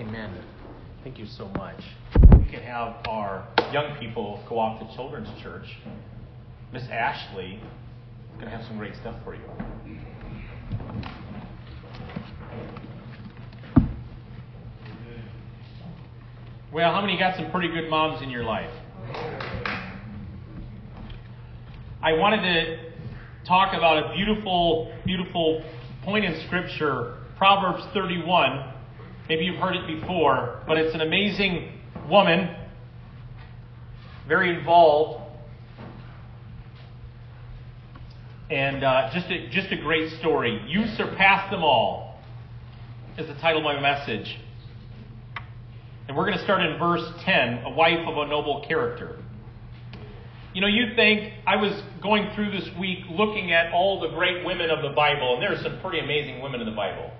Amen. Thank you so much. We can have our young people go off to Children's Church. Miss Ashley is going to have some great stuff for you. Well, how many got some pretty good moms in your life? I wanted to talk about a beautiful, beautiful point in Scripture, Proverbs 31. Maybe you've heard it before, but it's an amazing woman, very involved, and uh, just a, just a great story. You surpass them all is the title of my message. And we're going to start in verse 10, a wife of a noble character. You know, you think I was going through this week looking at all the great women of the Bible, and there are some pretty amazing women in the Bible.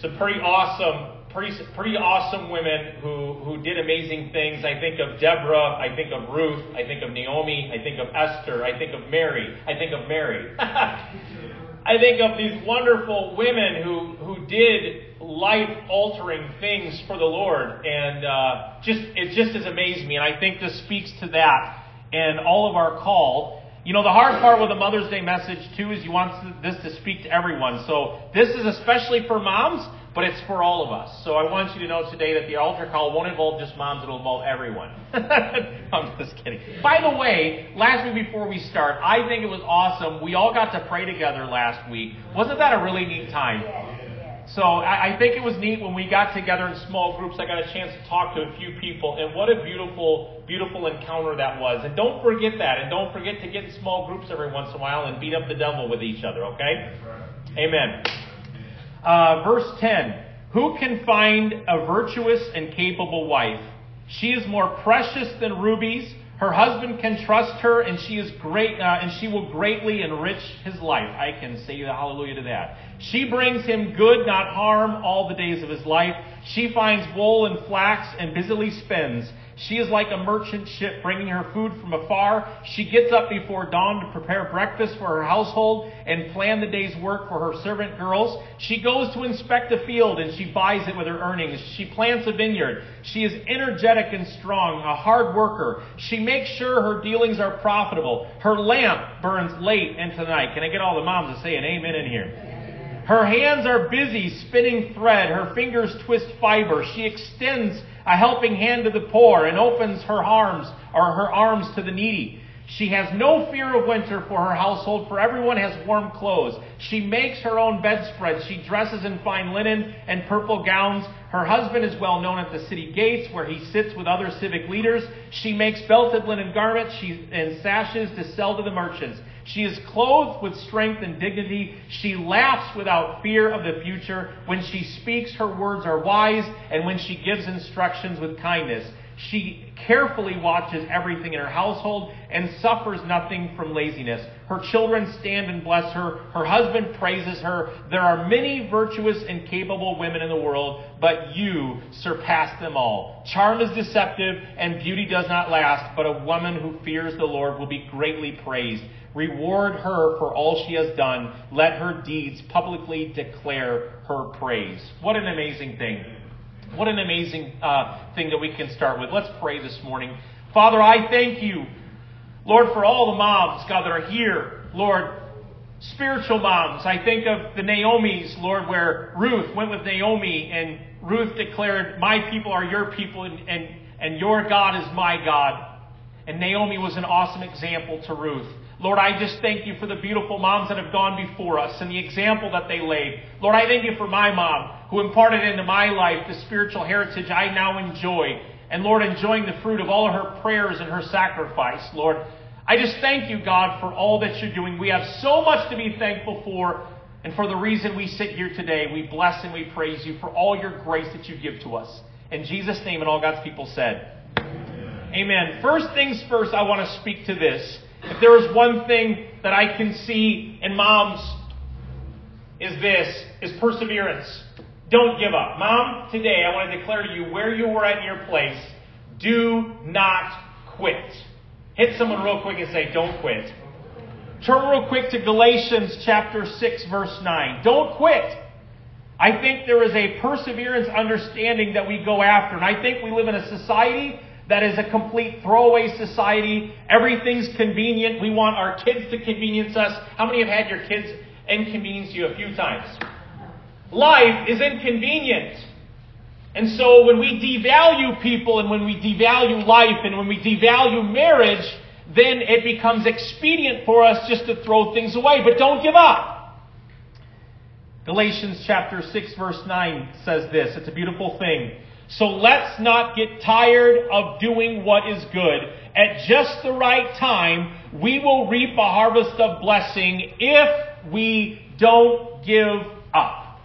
Some pretty awesome, pretty pretty awesome women who who did amazing things. I think of Deborah, I think of Ruth, I think of Naomi, I think of Esther, I think of Mary, I think of Mary. I think of these wonderful women who who did life altering things for the Lord, and uh, just it just has amazed me. And I think this speaks to that and all of our call. You know, the hard part with the Mother's Day message too is you want this to speak to everyone. So this is especially for moms, but it's for all of us. So I want you to know today that the altar call won't involve just moms, it'll involve everyone. I'm just kidding. By the way, last week before we start, I think it was awesome. We all got to pray together last week. Wasn't that a really neat time? So I, I think it was neat when we got together in small groups. I got a chance to talk to a few people, and what a beautiful, beautiful encounter that was. And don't forget that, and don't forget to get in small groups every once in a while and beat up the devil with each other. Okay? Amen. Uh, verse ten: Who can find a virtuous and capable wife? She is more precious than rubies. Her husband can trust her, and she is great, uh, and she will greatly enrich his life. I can say hallelujah to that. She brings him good, not harm, all the days of his life. She finds wool and flax and busily spins. She is like a merchant ship bringing her food from afar. She gets up before dawn to prepare breakfast for her household and plan the day's work for her servant girls. She goes to inspect a field and she buys it with her earnings. She plants a vineyard. She is energetic and strong, a hard worker. She makes sure her dealings are profitable. Her lamp burns late into the night. Can I get all the moms to say an amen in here? Her hands are busy spinning thread. Her fingers twist fiber. She extends a helping hand to the poor and opens her arms or her arms to the needy. She has no fear of winter for her household, for everyone has warm clothes. She makes her own bedspreads. She dresses in fine linen and purple gowns. Her husband is well known at the city gates, where he sits with other civic leaders. She makes belted linen garments and sashes to sell to the merchants. She is clothed with strength and dignity. She laughs without fear of the future. When she speaks, her words are wise, and when she gives instructions with kindness. She carefully watches everything in her household and suffers nothing from laziness. Her children stand and bless her. Her husband praises her. There are many virtuous and capable women in the world, but you surpass them all. Charm is deceptive and beauty does not last, but a woman who fears the Lord will be greatly praised. Reward her for all she has done. Let her deeds publicly declare her praise. What an amazing thing. What an amazing uh, thing that we can start with. Let's pray this morning. Father, I thank you, Lord, for all the moms, God, that are here. Lord, spiritual moms. I think of the Naomi's, Lord, where Ruth went with Naomi and Ruth declared, My people are your people and, and, and your God is my God. And Naomi was an awesome example to Ruth. Lord, I just thank you for the beautiful moms that have gone before us and the example that they laid. Lord, I thank you for my mom who imparted into my life the spiritual heritage I now enjoy. And Lord, enjoying the fruit of all of her prayers and her sacrifice. Lord, I just thank you, God, for all that you're doing. We have so much to be thankful for. And for the reason we sit here today, we bless and we praise you for all your grace that you give to us. In Jesus' name, and all God's people said, Amen. First things first, I want to speak to this. If there is one thing that I can see in moms, is this, is perseverance. Don't give up. Mom, today I want to declare to you where you were at in your place, do not quit. Hit someone real quick and say, don't quit. Turn real quick to Galatians chapter 6 verse 9. Don't quit. I think there is a perseverance understanding that we go after. And I think we live in a society that is a complete throwaway society. Everything's convenient. We want our kids to convenience us. How many have had your kids inconvenience you a few times? Life is inconvenient. And so when we devalue people and when we devalue life and when we devalue marriage, then it becomes expedient for us just to throw things away. But don't give up. Galatians chapter 6 verse 9 says this. It's a beautiful thing. So let's not get tired of doing what is good. At just the right time, we will reap a harvest of blessing if we don't give up.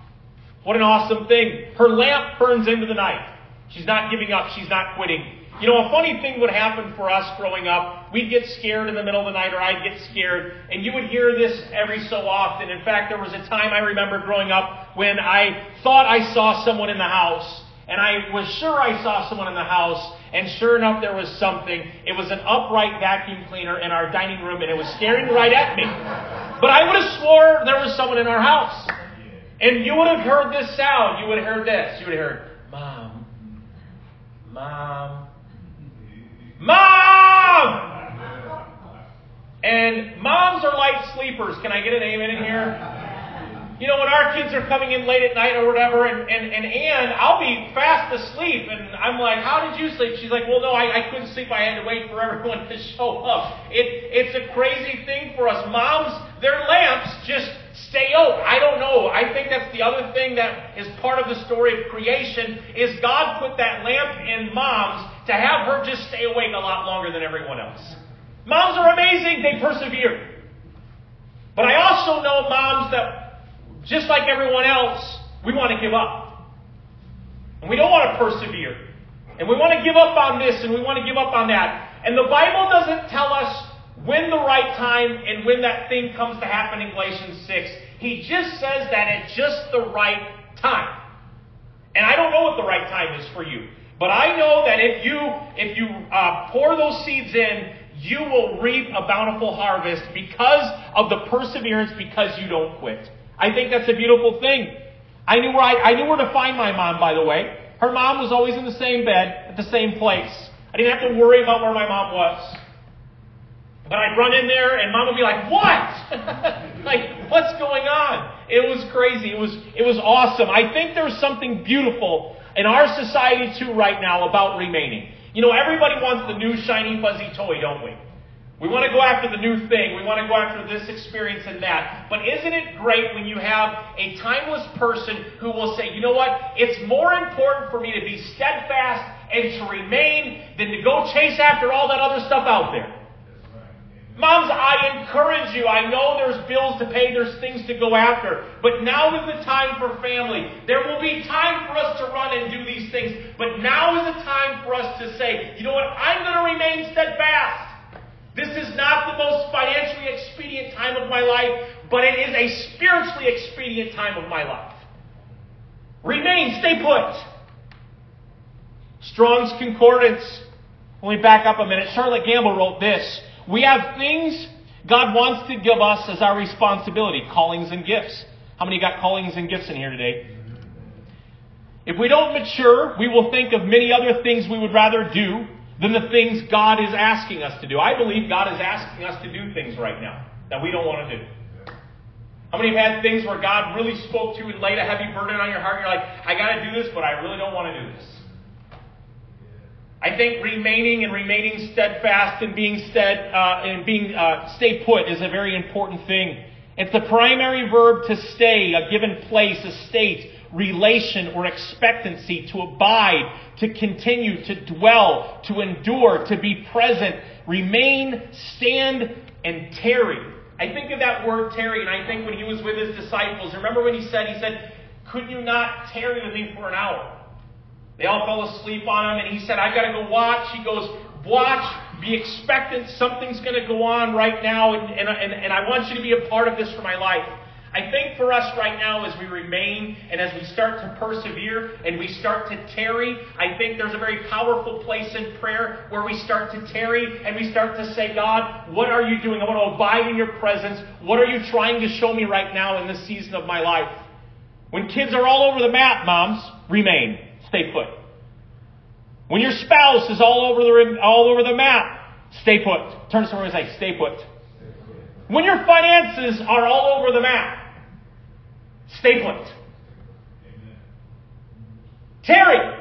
What an awesome thing. Her lamp burns into the night. She's not giving up. She's not quitting. You know, a funny thing would happen for us growing up. We'd get scared in the middle of the night, or I'd get scared, and you would hear this every so often. In fact, there was a time I remember growing up when I thought I saw someone in the house, and I was sure I saw someone in the house, and sure enough, there was something. It was an upright vacuum cleaner in our dining room, and it was staring right at me. But I would have swore there was someone in our house. And you would have heard this sound. You would have heard this. You would have heard, Mom, Mom, Mom! And moms are light sleepers. Can I get an amen in here? You know, when our kids are coming in late at night or whatever, and, and, and Ann, I'll be fast asleep, and I'm like, How did you sleep? She's like, Well, no, I, I couldn't sleep. I had to wait for everyone to show up. It, it's a crazy thing for us. Moms, their lamps just stay out. I don't know. I think that's the other thing that is part of the story of creation is God put that lamp in moms to have her just stay awake a lot longer than everyone else. Moms are amazing. They persevere. But I also know moms that, just like everyone else, we want to give up. And we don't want to persevere. And we want to give up on this and we want to give up on that. And the Bible doesn't tell us when the right time and when that thing comes to happen in Galatians 6. He just says that at just the right time. And I don't know what the right time is for you. But I know that if you if you uh, pour those seeds in, you will reap a bountiful harvest because of the perseverance, because you don't quit. I think that's a beautiful thing. I knew where I, I knew where to find my mom, by the way. Her mom was always in the same bed at the same place. I didn't have to worry about where my mom was. But I'd run in there and mom would be like, What? like, what's going on? It was crazy. It was it was awesome. I think there's something beautiful in our society too right now about remaining. You know, everybody wants the new shiny fuzzy toy, don't we? We want to go after the new thing. We want to go after this experience and that. But isn't it great when you have a timeless person who will say, you know what? It's more important for me to be steadfast and to remain than to go chase after all that other stuff out there. Moms, I encourage you. I know there's bills to pay, there's things to go after. But now is the time for family. There will be time for us to run and do these things. But now is the time for us to say, you know what? I'm going to remain steadfast. This is not the most financially expedient time of my life, but it is a spiritually expedient time of my life. Remain, stay put. Strong's Concordance. Let me back up a minute. Charlotte Gambill wrote this. We have things God wants to give us as our responsibility callings and gifts. How many got callings and gifts in here today? If we don't mature, we will think of many other things we would rather do than the things God is asking us to do. I believe God is asking us to do things right now that we don't want to do. How many have had things where God really spoke to you and laid a heavy burden on your heart? You're like, I got to do this, but I really don't want to do this. I think remaining and remaining steadfast and being stead uh, and being uh, stay put is a very important thing. It's the primary verb to stay, a given place, a state, relation, or expectancy, to abide, to continue, to dwell, to endure, to be present, remain, stand, and tarry. I think of that word tarry, and I think when he was with his disciples, remember when he said, he said, could you not tarry with me for an hour? They all fell asleep on him, and he said, I've got to go watch. He goes, Watch, be expectant. Something's going to go on right now, and, and, and, and I want you to be a part of this for my life. I think for us right now, as we remain and as we start to persevere and we start to tarry, I think there's a very powerful place in prayer where we start to tarry and we start to say, God, what are you doing? I want to abide in your presence. What are you trying to show me right now in this season of my life? When kids are all over the map, moms, remain. Stay put. When your spouse is all over the, all over the map, stay put. Turn to someone and say, stay put. When your finances are all over the map, stay put. Tarry,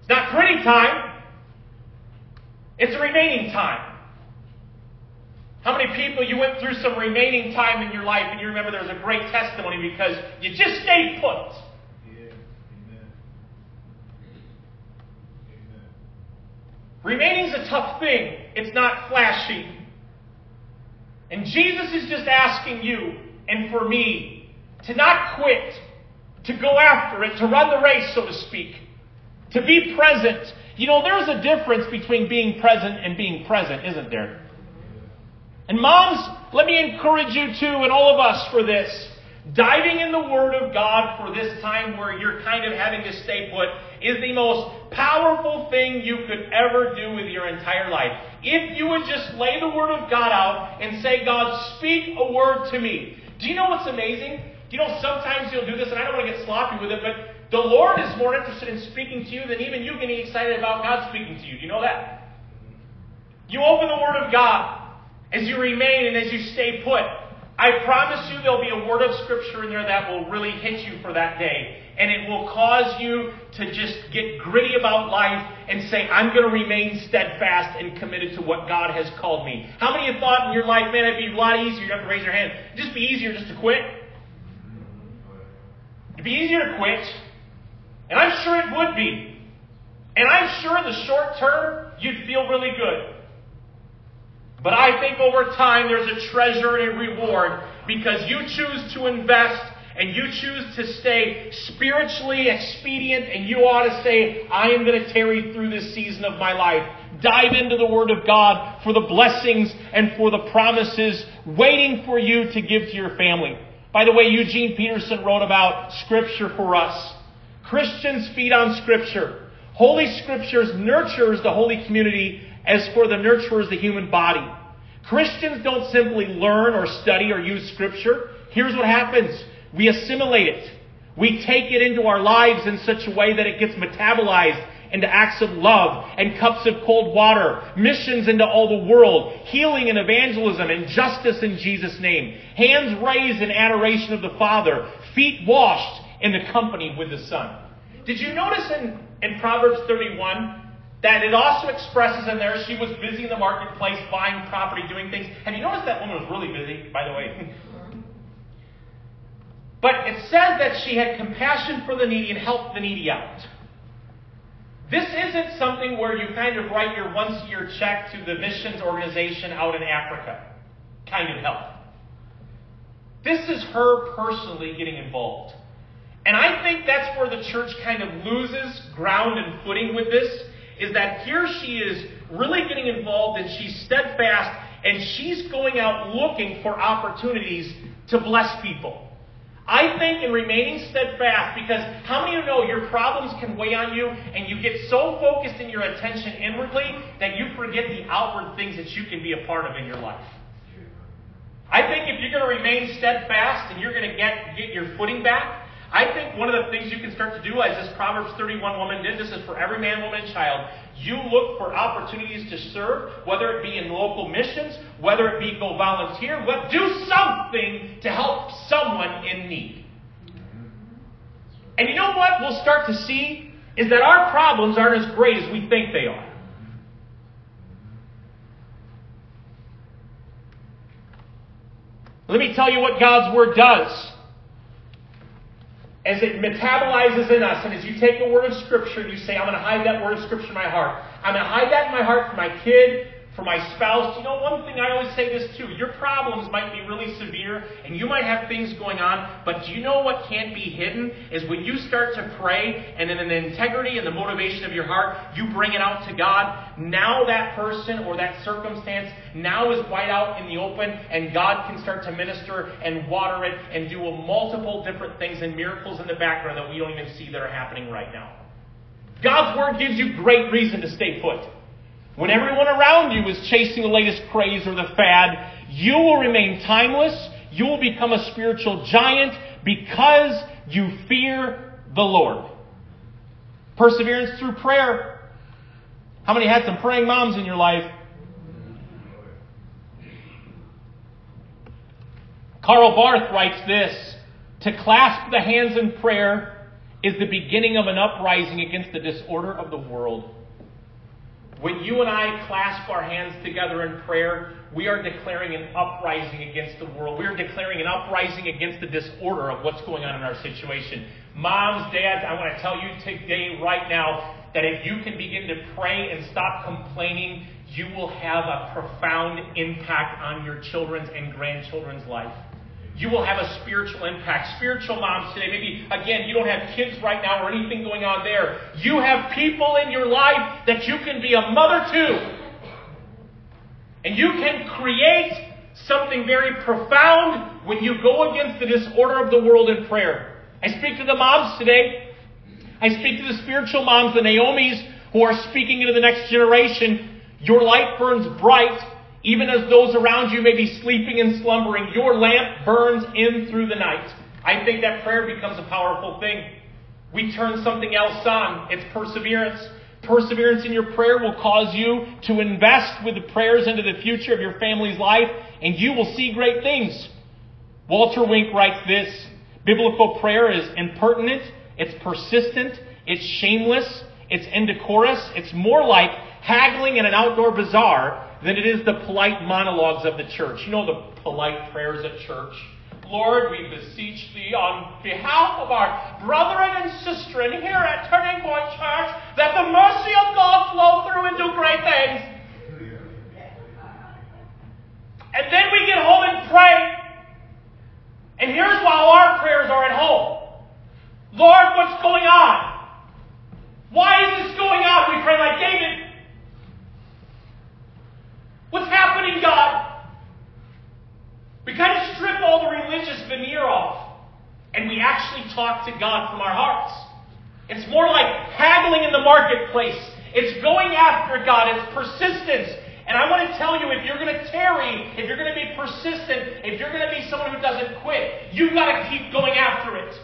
it's not pretty time. It's a remaining time. How many people you went through some remaining time in your life and you remember there was a great testimony because you just stayed put? Remaining is a tough thing. It's not flashy. And Jesus is just asking you and for me to not quit, to go after it, to run the race, so to speak, to be present. You know, there's a difference between being present and being present, isn't there? And moms, let me encourage you too, and all of us for this. Diving in the Word of God for this time where you're kind of having to stay put is the most powerful thing you could ever do with your entire life. If you would just lay the Word of God out and say, God, speak a word to me. Do you know what's amazing? Do you know sometimes you'll do this, and I don't want to get sloppy with it, but the Lord is more interested in speaking to you than even you getting excited about God speaking to you. Do you know that? You open the Word of God as you remain and as you stay put. I promise you there'll be a word of Scripture in there that will really hit you for that day. And it will cause you to just get gritty about life and say, I'm going to remain steadfast and committed to what God has called me. How many have thought in your life, man, it'd be a lot easier, you have to raise your hand, it'd just be easier just to quit? It'd be easier to quit. And I'm sure it would be. And I'm sure in the short term, you'd feel really good. But I think over time there's a treasure and a reward because you choose to invest and you choose to stay spiritually expedient and you ought to say, I am going to tarry through this season of my life. Dive into the Word of God for the blessings and for the promises waiting for you to give to your family. By the way, Eugene Peterson wrote about Scripture for us. Christians feed on Scripture. Holy Scriptures nurtures the holy community as for the nurturers the human body. Christians don't simply learn or study or use Scripture. Here's what happens. We assimilate it. We take it into our lives in such a way that it gets metabolized into acts of love and cups of cold water, missions into all the world, healing and evangelism and justice in Jesus' name, hands raised in adoration of the Father, feet washed in the company with the Son. Did you notice in, in Proverbs 31 that it also expresses in there she was busy in the marketplace, buying property, doing things. Have you noticed that woman was really busy, by the way? but it says that she had compassion for the needy and helped the needy out. This isn't something where you kind of write your once a year check to the missions organization out in Africa kind of help. This is her personally getting involved. And I think that's where the church kind of loses ground and footing with this is that here she is really getting involved and she's steadfast and she's going out looking for opportunities to bless people. I think in remaining steadfast, because how many of you know your problems can weigh on you and you get so focused in your attention inwardly that you forget the outward things that you can be a part of in your life? I think if you're going to remain steadfast and you're going to get, get your footing back, I think one of the things you can start to do, as this Proverbs 31 woman did, this is for every man, woman, and child. You look for opportunities to serve, whether it be in local missions, whether it be go volunteer, what do something to help someone in need. And you know what we'll start to see is that our problems aren't as great as we think they are. Let me tell you what God's Word does as it metabolizes in us, and as you take a word of Scripture and you say, I'm going to hide that word of Scripture in my heart. I'm going to hide that in my heart for my kid, for my spouse. You know, one thing I always say this too your problems might be really severe and you might have things going on, but do you know what can't be hidden? Is when you start to pray and in the integrity and the motivation of your heart, you bring it out to God. Now that person or that circumstance now is white out in the open and God can start to minister and water it and do multiple different things and miracles in the background that we don't even see that are happening right now. God's Word gives you great reason to stay put. When everyone around you is chasing the latest craze or the fad, you will remain timeless. You will become a spiritual giant because you fear the Lord. Perseverance through prayer. How many had some praying moms in your life? Karl Barth writes this To clasp the hands in prayer is the beginning of an uprising against the disorder of the world. When you and I clasp our hands together in prayer, we are declaring an uprising against the world. We are declaring an uprising against the disorder of what's going on in our situation. Moms, dads, I want to tell you today, right now, that if you can begin to pray and stop complaining, you will have a profound impact on your children's and grandchildren's life you will have a spiritual impact. Spiritual moms today, maybe again, you don't have kids right now or anything going on there. You have people in your life that you can be a mother to. And you can create something very profound when you go against the disorder of the world in prayer. I speak to the moms today. I speak to the spiritual moms, the Naomi's, who are speaking into the next generation. Your light burns bright even as those around you may be sleeping and slumbering, your lamp burns in through the night. I think that prayer becomes a powerful thing. We turn something else on. It's perseverance. Perseverance in your prayer will cause you to invest with the prayers into the future of your family's life, and you will see great things. Walter Wink writes this Biblical prayer is impertinent, it's persistent, it's shameless, it's indecorous, it's more like haggling in an outdoor bazaar than it is the polite monologues of the church. You know the polite prayers at church? Lord, we beseech thee on behalf of our brethren and sistren here at Turning Point Church that the mercy of God flow through and do great things. And then we get home and pray. And here's how our prayers are at home. Lord, what's going on? Why is this going on? We pray like David. What's happening, God? We kind of strip all the religious veneer off, and we actually talk to God from our hearts. It's more like haggling in the marketplace. It's going after God. It's persistence. And I want to tell you, if you're going to tarry, if you're going to be persistent, if you're going to be someone who doesn't quit, you've got to keep going after it.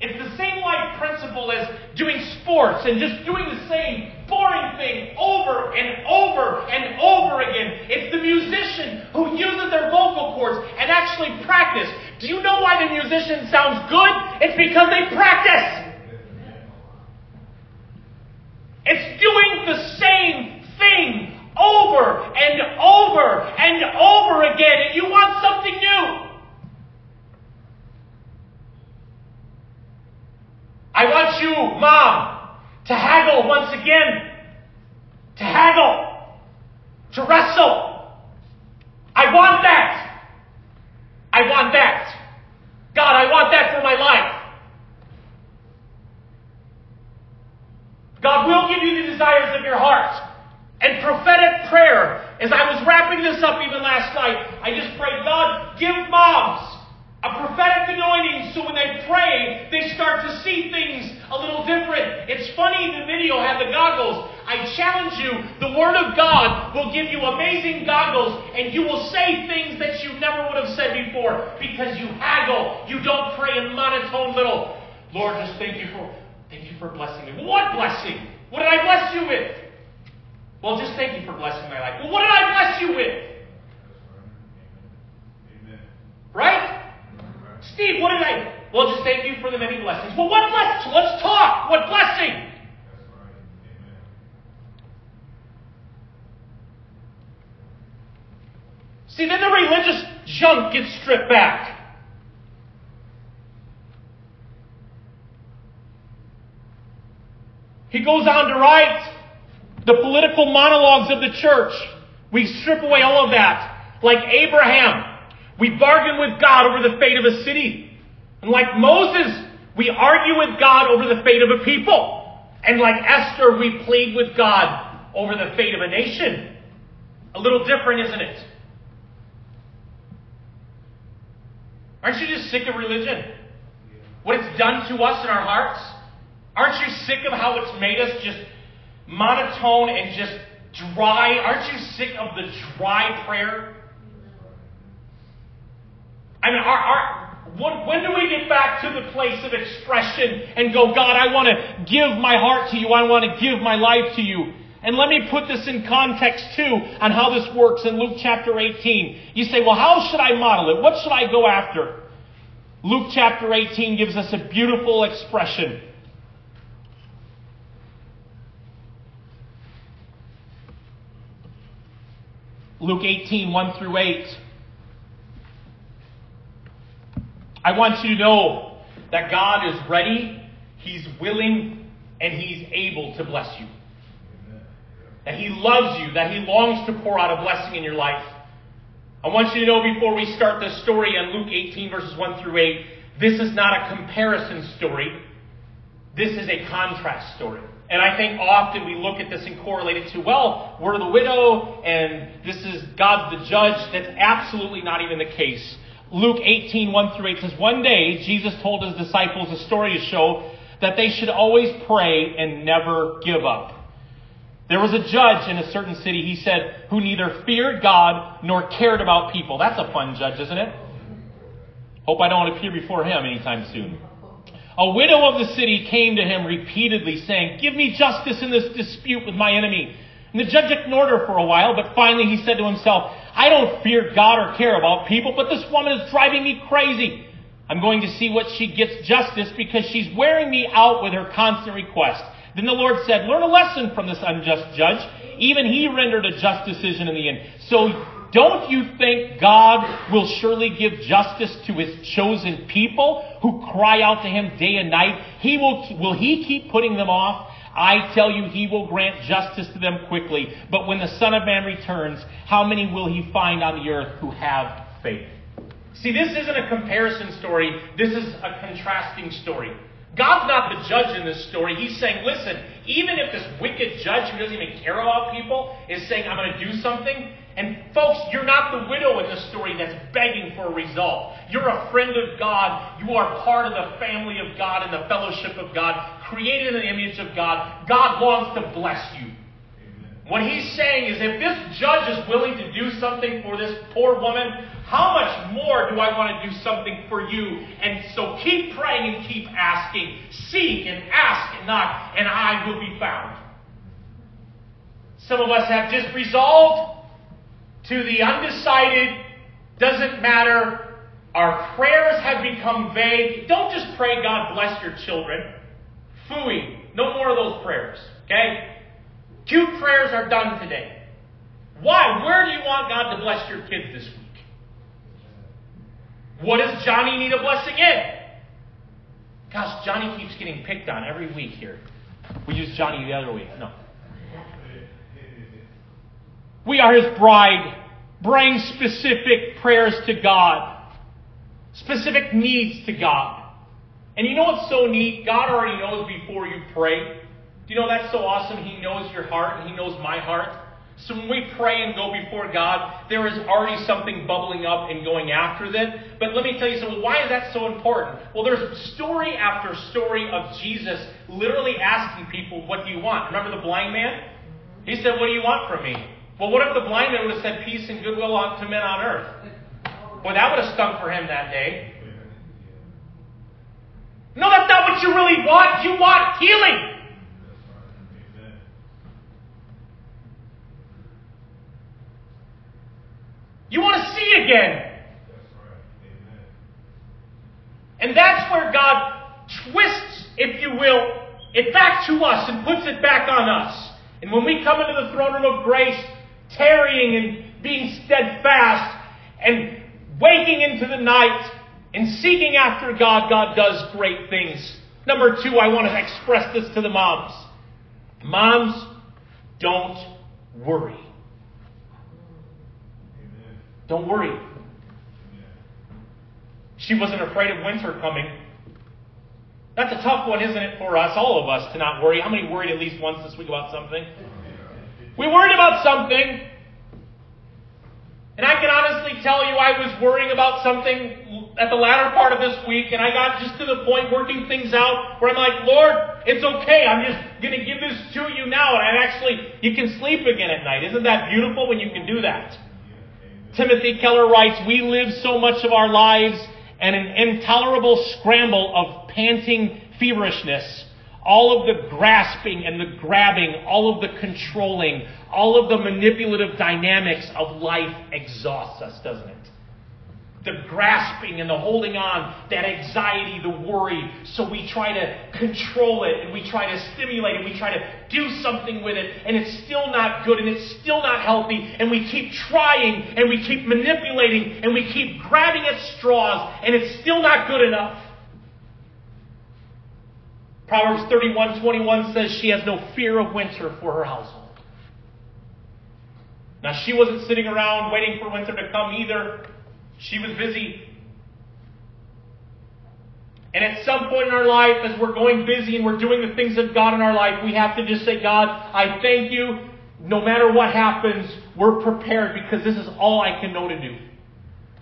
It's the same life principle as doing sports and just doing the same boring thing over and over and over again. It's the musician who uses their vocal cords and actually practice. Do you know why the musician sounds good? It's because they practice. It's doing the same thing over and over and over again, and you want something new. I want you, Mom, to haggle once again. To haggle. To wrestle. I want that. I want that. God, I want that for my life. God will give you the desires of your heart. And prophetic prayer, as I was wrapping this up even last night, I just prayed, God, give moms a prophetic anointing so when they pray, they start to see things a little different. It's funny the video had the goggles. I challenge you, the Word of God will give you amazing goggles and you will say things that you never would have said before because you haggle. You don't pray in monotone little, Lord, just thank you for thank you for blessing me. What blessing? What did I bless you with? Well, just thank you for blessing my life. Well, what did I bless you with? Right? Steve, what did I? Well, just thank you for the many blessings. Well, what blessing? Let's talk. What blessing? See, then the religious gets stripped back. He goes on to write the political monologues of the church. We strip away all of that. Like Abraham, we bargain with God over the fate of a city. And like Moses, we argue with God over the fate of a people. And like Esther, we plead with God over the fate of a nation. A little different, isn't it? Aren't you just sick of religion? What it's done to us in our hearts? Aren't you sick of how it's made us just monotone and just dry? Aren't you sick of the dry prayer? I mean, our, our, When do we get back to the place of expression and go, God, I want to give my heart to you. I want to give my life to you. And let me put this in context too on how this works in Luke chapter 18. You say, well, how should I model it? What should I go after? Luke chapter 18 gives us a beautiful expression. Luke 18, 1 through 8. I want you to know that God is ready, He's willing, and He's able to bless you. That He loves you, that He longs to pour out a blessing in your life. I want you to know before we start this story in Luke 18, verses 1 through 8, this is not a comparison story. This is a contrast story. And I think often we look at this and correlate it to, well, we're the widow and this is God the judge. That's absolutely not even the case. Luke 18, 1 through 8 says, One day Jesus told his disciples a story to show that they should always pray and never give up. There was a judge in a certain city, he said, who neither feared God nor cared about people. That's a fun judge, isn't it? Hope I don't appear before him anytime soon. A widow of the city came to him repeatedly, saying, Give me justice in this dispute with my enemy. And the judge ignored her for a while, but finally he said to himself, I don't fear God or care about people, but this woman is driving me crazy. I'm going to see what she gets justice because she's wearing me out with her constant request. Then the Lord said, Learn a lesson from this unjust judge. Even he rendered a just decision in the end. So don't you think God will surely give justice to his chosen people who cry out to him day and night? He will, will he keep putting them off? I tell you, he will grant justice to them quickly. But when the Son of Man returns, how many will he find on the earth who have faith? See, this isn't a comparison story. This is a contrasting story. God's not the judge in this story. He's saying, listen, even if this wicked judge who doesn't even care about people is saying, I'm going to do something, and folks, you're not the widow in this story that's begging for a result. You're a friend of God. You are part of the family of God and the fellowship of God, created in the image of God. God longs to bless you. What he's saying is if this judge is willing to do something for this poor woman, how much more do I want to do something for you? And so keep praying and keep asking. Seek and ask and knock, and I will be found. Some of us have just resolved to the undecided, doesn't matter. Our prayers have become vague. Don't just pray, God bless your children. Fooey. No more of those prayers. Okay? Cute prayers are done today. Why? Where do you want God to bless your kids this week? What does Johnny need a blessing in? Gosh, Johnny keeps getting picked on every week here. We used Johnny the other week. No. We are his bride. Bring specific prayers to God, specific needs to God. And you know what's so neat? God already knows before you pray. Do you know that's so awesome? He knows your heart and He knows my heart. So when we pray and go before God, there is already something bubbling up and going after that. But let me tell you something. Why is that so important? Well, there's story after story of Jesus literally asking people, What do you want? Remember the blind man? He said, What do you want from me? Well, what if the blind man would have said peace and goodwill to men on earth? Well, that would have stunk for him that day. No, that's not what you really want. You want healing. You want to again. And that's where God twists, if you will, it back to us and puts it back on us. And when we come into the throne room of grace, tarrying and being steadfast and waking into the night and seeking after God, God does great things. Number two, I want to express this to the moms. Moms, don't worry. Don't worry. She wasn't afraid of winter coming. That's a tough one, isn't it, for us, all of us, to not worry. How many worried at least once this week about something? We worried about something. And I can honestly tell you I was worrying about something at the latter part of this week, and I got just to the point working things out where I'm like, Lord, it's okay. I'm just going to give this to you now. And I actually, you can sleep again at night. Isn't that beautiful when you can do that? Timothy Keller writes, We live so much of our lives in an intolerable scramble of panting feverishness, all of the grasping and the grabbing, all of the controlling, all of the manipulative dynamics of life exhausts us, doesn't it? The grasping and the holding on, that anxiety, the worry. So we try to control it and we try to stimulate it. We try to do something with it and it's still not good and it's still not healthy. And we keep trying and we keep manipulating and we keep grabbing at straws and it's still not good enough. Proverbs 31:21 says she has no fear of winter for her household. Now she wasn't sitting around waiting for winter to come either. She was busy. And at some point in our life, as we're going busy and we're doing the things of God in our life, we have to just say, God, I thank you. No matter what happens, we're prepared because this is all I can know to do.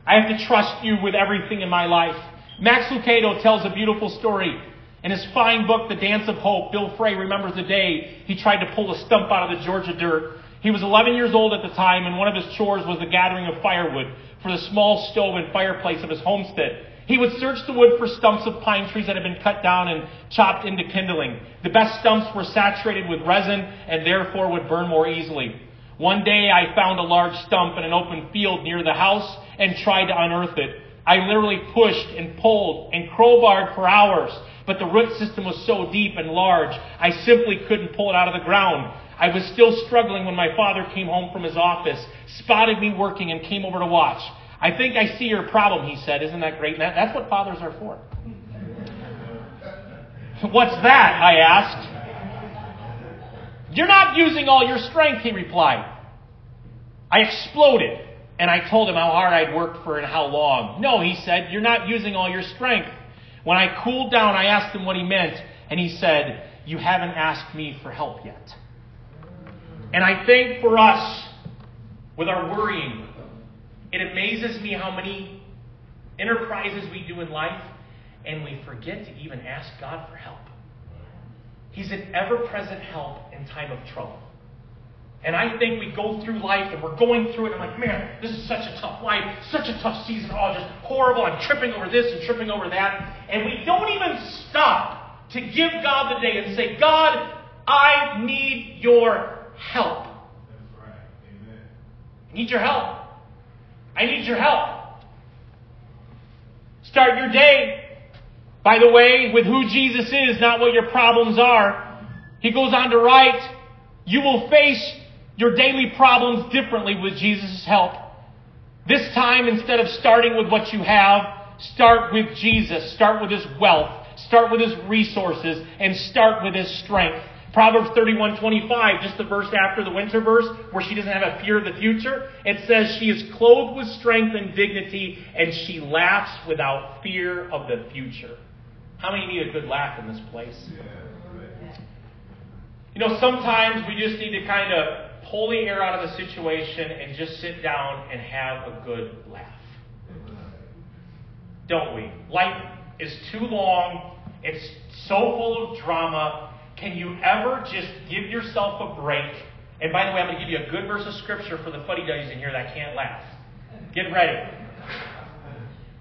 I have to trust you with everything in my life. Max Lucado tells a beautiful story. In his fine book, The Dance of Hope, Bill Frey remembers the day he tried to pull a stump out of the Georgia dirt. He was 11 years old at the time, and one of his chores was the gathering of firewood for the small stove and fireplace of his homestead. He would search the wood for stumps of pine trees that had been cut down and chopped into kindling. The best stumps were saturated with resin and therefore would burn more easily. One day I found a large stump in an open field near the house and tried to unearth it. I literally pushed and pulled and crowbarred for hours, but the root system was so deep and large, I simply couldn't pull it out of the ground. I was still struggling when my father came home from his office, spotted me working, and came over to watch. I think I see your problem, he said. Isn't that great? That, that's what fathers are for. What's that? I asked. You're not using all your strength, he replied. I exploded, and I told him how hard I'd worked for and how long. No, he said, you're not using all your strength. When I cooled down, I asked him what he meant, and he said, You haven't asked me for help yet. And I think for us, with our worrying, it amazes me how many enterprises we do in life and we forget to even ask God for help. He's an ever present help in time of trouble. And I think we go through life and we're going through it. And I'm like, man, this is such a tough life, such a tough season. Oh, just horrible. I'm tripping over this and tripping over that. And we don't even stop to give God the day and say, God, I need your help. That's right. Amen. I need your help. I need your help. Start your day, by the way, with who Jesus is, not what your problems are. He goes on to write, you will face your daily problems differently with Jesus' help. This time, instead of starting with what you have, start with Jesus. Start with His wealth. Start with His resources. And start with His strength. Proverbs 31:25, just the verse after the winter verse, where she doesn't have a fear of the future, it says she is clothed with strength and dignity, and she laughs without fear of the future. How many need a good laugh in this place? You know, sometimes we just need to kind of pull the air out of the situation and just sit down and have a good laugh. Don't we? Life is too long. It's so full of drama. Can you ever just give yourself a break? And by the way, I'm going to give you a good verse of scripture for the fuddy duddies in here that can't laugh. Get ready.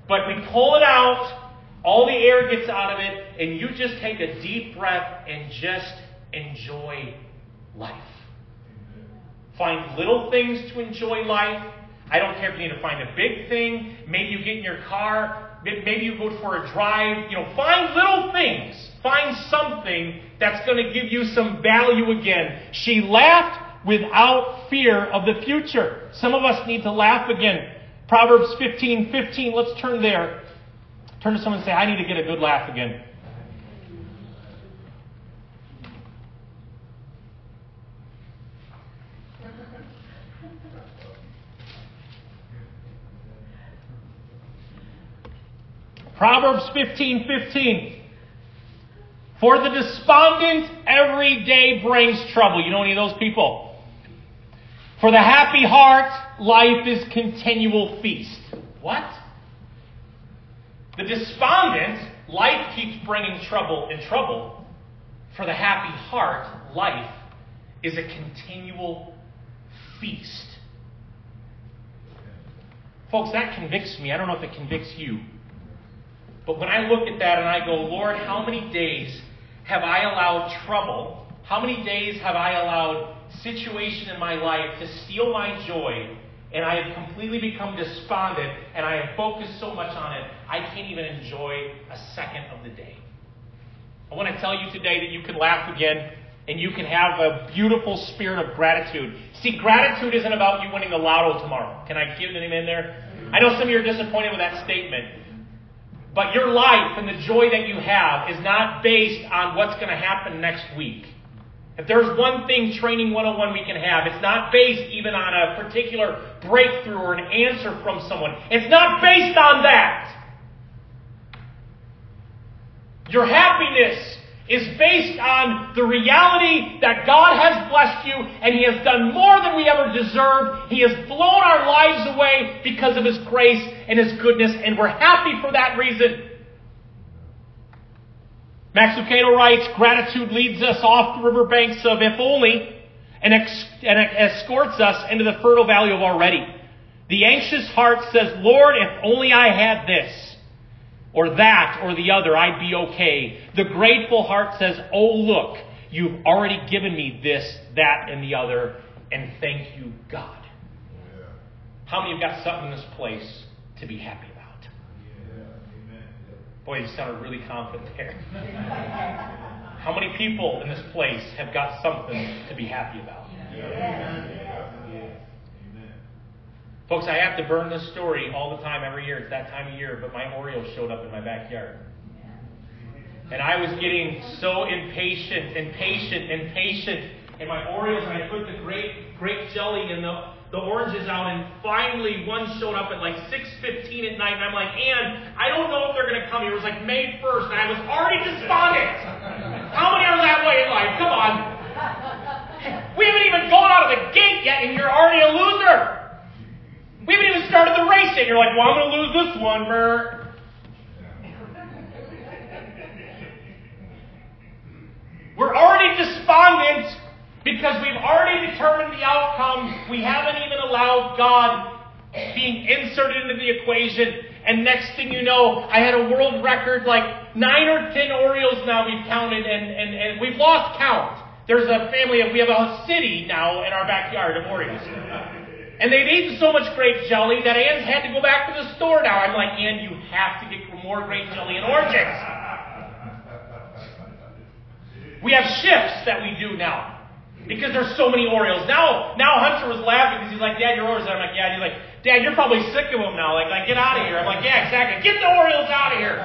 But we pull it out, all the air gets out of it, and you just take a deep breath and just enjoy life. Find little things to enjoy life. I don't care if you need to find a big thing. Maybe you get in your car Maybe you go for a drive. You know, find little things. Find something that's going to give you some value again. She laughed without fear of the future. Some of us need to laugh again. Proverbs 15, 15. Let's turn there. Turn to someone and say, I need to get a good laugh again. Proverbs 15 15. For the despondent, every day brings trouble. You know any of those people? For the happy heart, life is continual feast. What? The despondent, life keeps bringing trouble and trouble. For the happy heart, life is a continual feast. Folks, that convicts me. I don't know if it convicts you. But when I look at that and I go, Lord, how many days have I allowed trouble? How many days have I allowed situation in my life to steal my joy? And I have completely become despondent and I have focused so much on it, I can't even enjoy a second of the day. I want to tell you today that you can laugh again and you can have a beautiful spirit of gratitude. See, gratitude isn't about you winning the lotto tomorrow. Can I give them in there? I know some of you are disappointed with that statement. But your life and the joy that you have is not based on what's going to happen next week. If there's one thing Training 101 we can have, it's not based even on a particular breakthrough or an answer from someone. It's not based on that. Your happiness is based on the reality that God has blessed you and He has done more than we ever deserved. He has blown our lives away because of His grace and His goodness, and we're happy for that reason. Max Lucado writes, gratitude leads us off the riverbanks of if only and, ex- and escorts us into the fertile valley of already. The anxious heart says, Lord, if only I had this or that or the other, I'd be okay. The grateful heart says, Oh, look, you've already given me this, that, and the other, and thank you, God. Yeah. How many have got something in this place to be happy about? Yeah. Boy, you sounded really confident there. How many people in this place have got something to be happy about? Yeah. Folks, I have to burn this story all the time, every year. It's that time of year, but my orioles showed up in my backyard. And I was getting so impatient, impatient, impatient. And my orioles, and I put the grape, grape jelly and the, the oranges out, and finally one showed up at like 6.15 at night, and I'm like, Ann, I don't know if they're going to come here. It was like May 1st, and I was already despondent. How many are that way in life? Come on. We haven't even gone out of the gate yet, and you're already a loser. We haven't even started the race yet. You're like, well, I'm going to lose this one, Bert. We're already despondent because we've already determined the outcome. We haven't even allowed God being inserted into the equation. And next thing you know, I had a world record like nine or ten orioles now we've counted, and, and, and we've lost count. There's a family of, we have a city now in our backyard of orioles. And they've eaten so much grape jelly that Ann's had to go back to the store now. I'm like, Ann, you have to get more grape jelly and oranges. We have shifts that we do now. Because there's so many orioles. Now, now Hunter was laughing because he's like, Dad, your orioles. I'm like, yeah. And he's like, Dad, you're probably sick of them now. Like, like, get out of here. I'm like, yeah, exactly. Get the orioles out of here.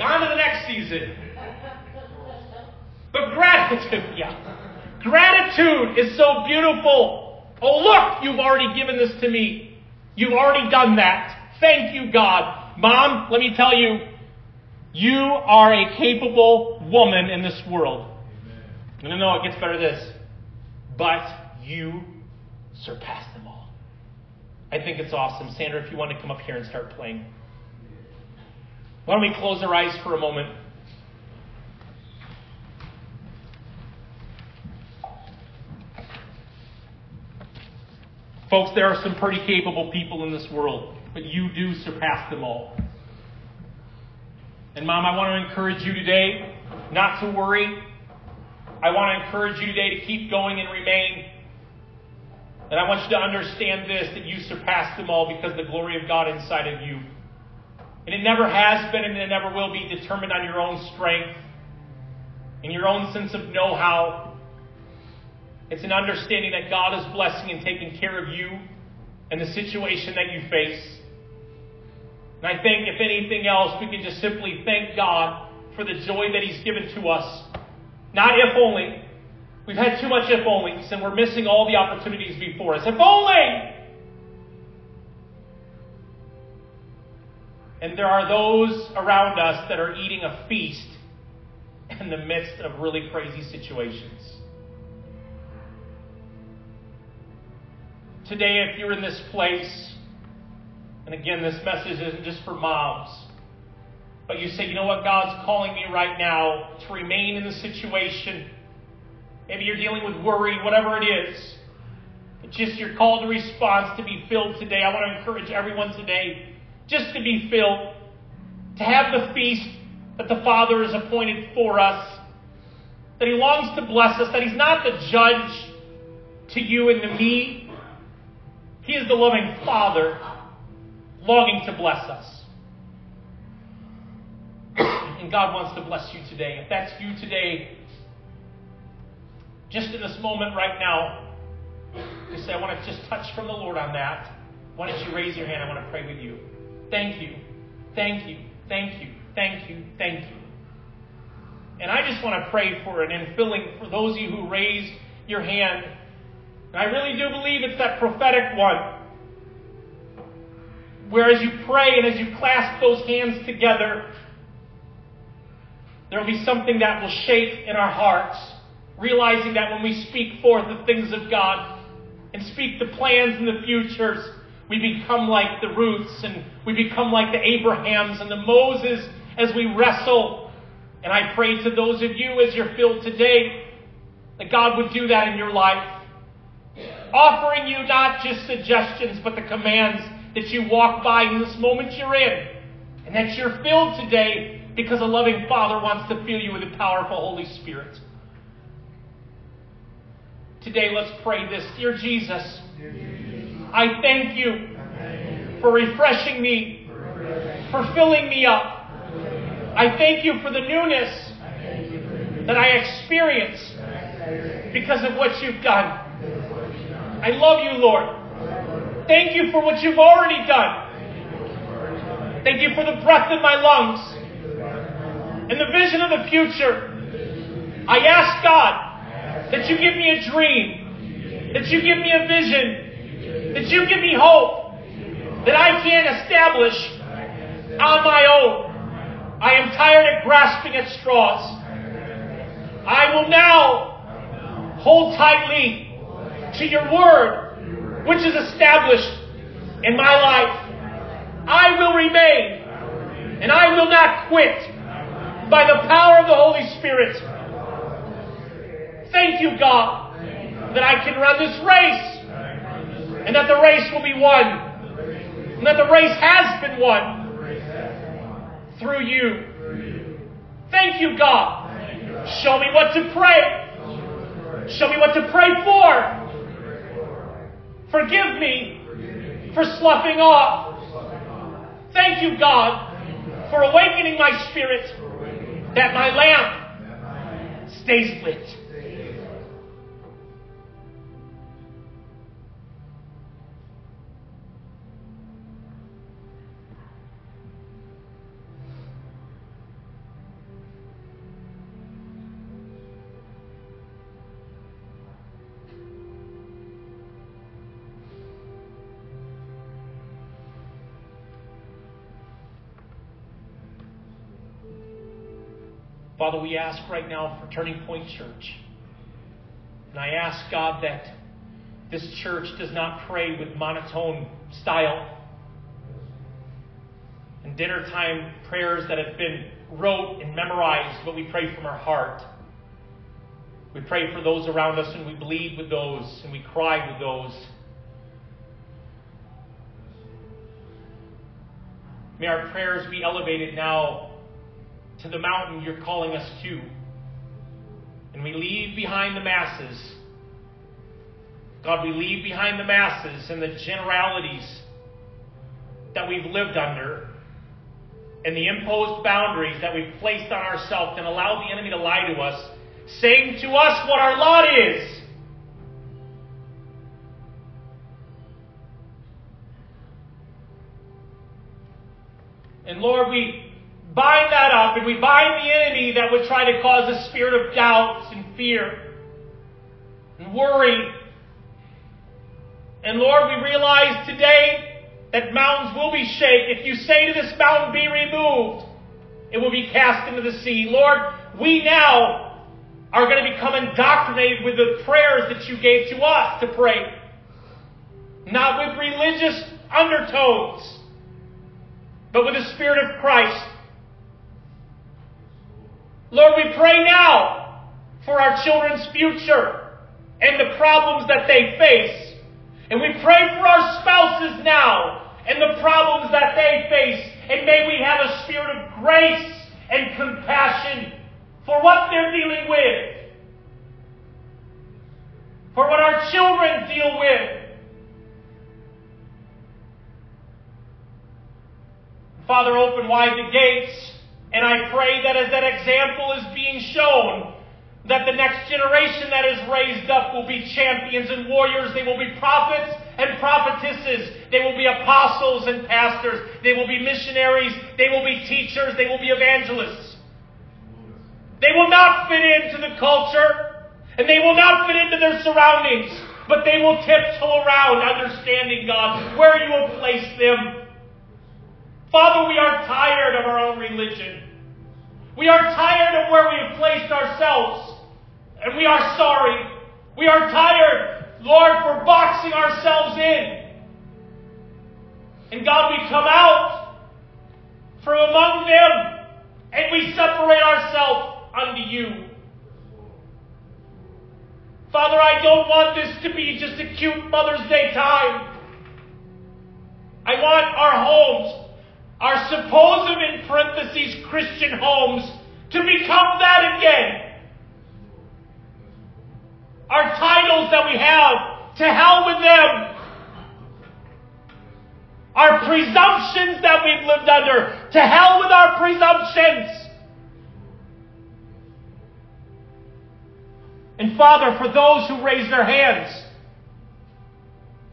On to the next season. But gratitude, yeah. Gratitude is so beautiful. Oh, look, you've already given this to me. You've already done that. Thank you, God. Mom, let me tell you, you are a capable woman in this world. No, no, no, it gets better this. But you surpass them all. I think it's awesome. Sandra, if you want to come up here and start playing. Why don't we close our eyes for a moment? Folks, there are some pretty capable people in this world, but you do surpass them all. And, Mom, I want to encourage you today not to worry. I want to encourage you today to keep going and remain. And I want you to understand this that you surpass them all because the glory of God inside of you. And it never has been and it never will be determined on your own strength and your own sense of know how it's an understanding that God is blessing and taking care of you and the situation that you face. And I think, if anything else, we can just simply thank God for the joy that He's given to us. Not if only. We've had too much if onlys, and we're missing all the opportunities before us. If only! And there are those around us that are eating a feast in the midst of really crazy situations. Today, if you're in this place, and again, this message isn't just for moms, but you say, you know what, God's calling me right now to remain in the situation. Maybe you're dealing with worry, whatever it is. It's just your call to response to be filled today. I want to encourage everyone today just to be filled. to have the feast that the Father has appointed for us, that He longs to bless us, that He's not the judge to you and to me. He is the loving Father longing to bless us. and God wants to bless you today. If that's you today, just in this moment right now, you say, I want to just touch from the Lord on that. Why don't you raise your hand? I want to pray with you. Thank you. Thank you. Thank you. Thank you. Thank you. And I just want to pray for an infilling for those of you who raised your hand. And I really do believe it's that prophetic one. Where as you pray and as you clasp those hands together, there will be something that will shake in our hearts, realizing that when we speak forth the things of God and speak the plans and the futures, we become like the Ruths and we become like the Abrahams and the Moses as we wrestle. And I pray to those of you as you're filled today that God would do that in your life. Offering you not just suggestions, but the commands that you walk by in this moment you're in. And that you're filled today because a loving Father wants to fill you with the powerful Holy Spirit. Today, let's pray this. Dear Jesus, I thank you for refreshing me, for filling me up. I thank you for the newness that I experience because of what you've done. I love you, Lord. Thank you for what you've already done. Thank you for the breath in my lungs and the vision of the future. I ask God that you give me a dream, that you give me a vision, that you give me hope that I can't establish on my own. I am tired of grasping at straws. I will now hold tightly to your word which is established in my life. I will remain and I will not quit by the power of the Holy Spirit. Thank you, God, that I can run this race and that the race will be won and that the race has been won through you. Thank you, God. Show me what to pray. Show me what to pray for. Forgive me for sloughing off. Thank you, God, for awakening my spirit that my lamp stays lit. Father, we ask right now for Turning Point Church. And I ask, God, that this church does not pray with monotone style and dinner time prayers that have been wrote and memorized, but we pray from our heart. We pray for those around us and we bleed with those and we cry with those. May our prayers be elevated now to the mountain you're calling us to. And we leave behind the masses. God, we leave behind the masses and the generalities that we've lived under and the imposed boundaries that we've placed on ourselves and allowed the enemy to lie to us, saying to us what our lot is. And Lord, we bind that up and we bind the enemy that would try to cause a spirit of doubts and fear and worry. And Lord, we realize today that mountains will be shaken. If you say to this mountain, be removed, it will be cast into the sea. Lord, we now are going to become indoctrinated with the prayers that you gave to us to pray. Not with religious undertones, but with the Spirit of Christ Lord, we pray now for our children's future and the problems that they face. And we pray for our spouses now and the problems that they face And may we have a spirit of grace and compassion for what they're dealing with, for what our children deal with. Father, open wide the gates, and I pray that as that example is being shown, that the next generation that is raised up will be champions and warriors. They will be prophets and prophetesses. They will be apostles and pastors. They will be missionaries. They will be teachers. They will be evangelists. They will not fit into the culture and they will not fit into their surroundings, but they will tiptoe around understanding God where you have placed them. Father, we are tired of our own religion. We are tired of where we have placed ourselves. And we are sorry. We are tired, Lord, for boxing ourselves in. And God, we come out from among them and we separate ourselves unto you. Father, I don't want this to be just a cute Mother's Day time. I want our homes, our supposed, in parentheses, Christian homes, to become that again our titles that we have, to hell with them. Our presumptions that we've lived under, to hell with our presumptions. And Father, for those who raise their hands,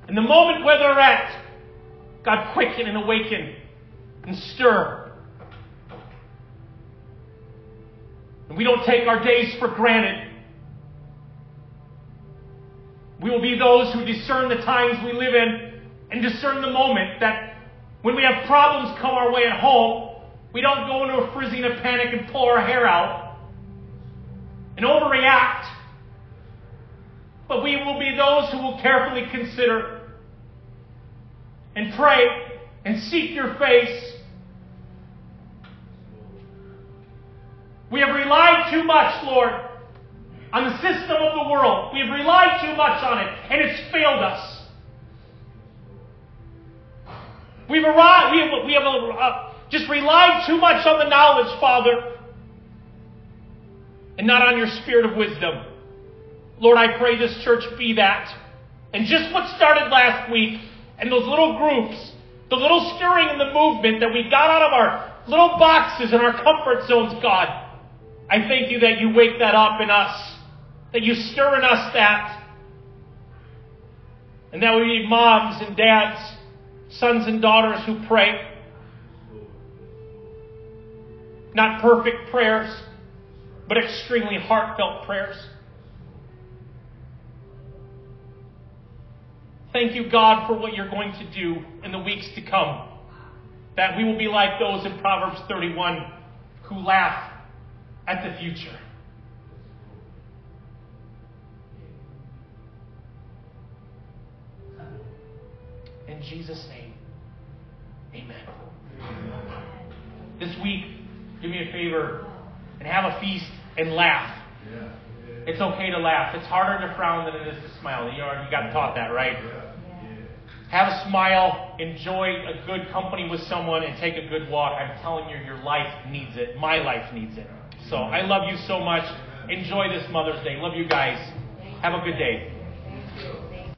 in the moment where they're at, God, quicken and awaken and stir. And we don't take our days for granted. We will be those who discern the times we live in and discern the moment that when we have problems come our way at home, we don't go into a frizzy a panic and pull our hair out and overreact. But we will be those who will carefully consider and pray and seek your face. We have relied too much, Lord, on the system of the world. We have relied too much on it, and it's failed us. We've arrived, we have, we have uh, just relied too much on the knowledge, Father, and not on your spirit of wisdom. Lord, I pray this church be that. And just what started last week, and those little groups, the little stirring in the movement that we got out of our little boxes and our comfort zones, God, I thank you that you wake that up in us that you stir in us that. And that we need moms and dads, sons and daughters who pray. Not perfect prayers, but extremely heartfelt prayers. Thank you, God, for what you're going to do in the weeks to come. That we will be like those in Proverbs 31 who laugh at the future. In Jesus' name, amen. This week, do me a favor and have a feast and laugh. It's okay to laugh. It's harder to frown than it is to smile. You, got taught that, right? Have a smile, enjoy a good company with someone, and take a good walk. I'm telling you, your life needs it. My life needs it. So I love you so much. Enjoy this Mother's Day. Love you guys. Have a good day.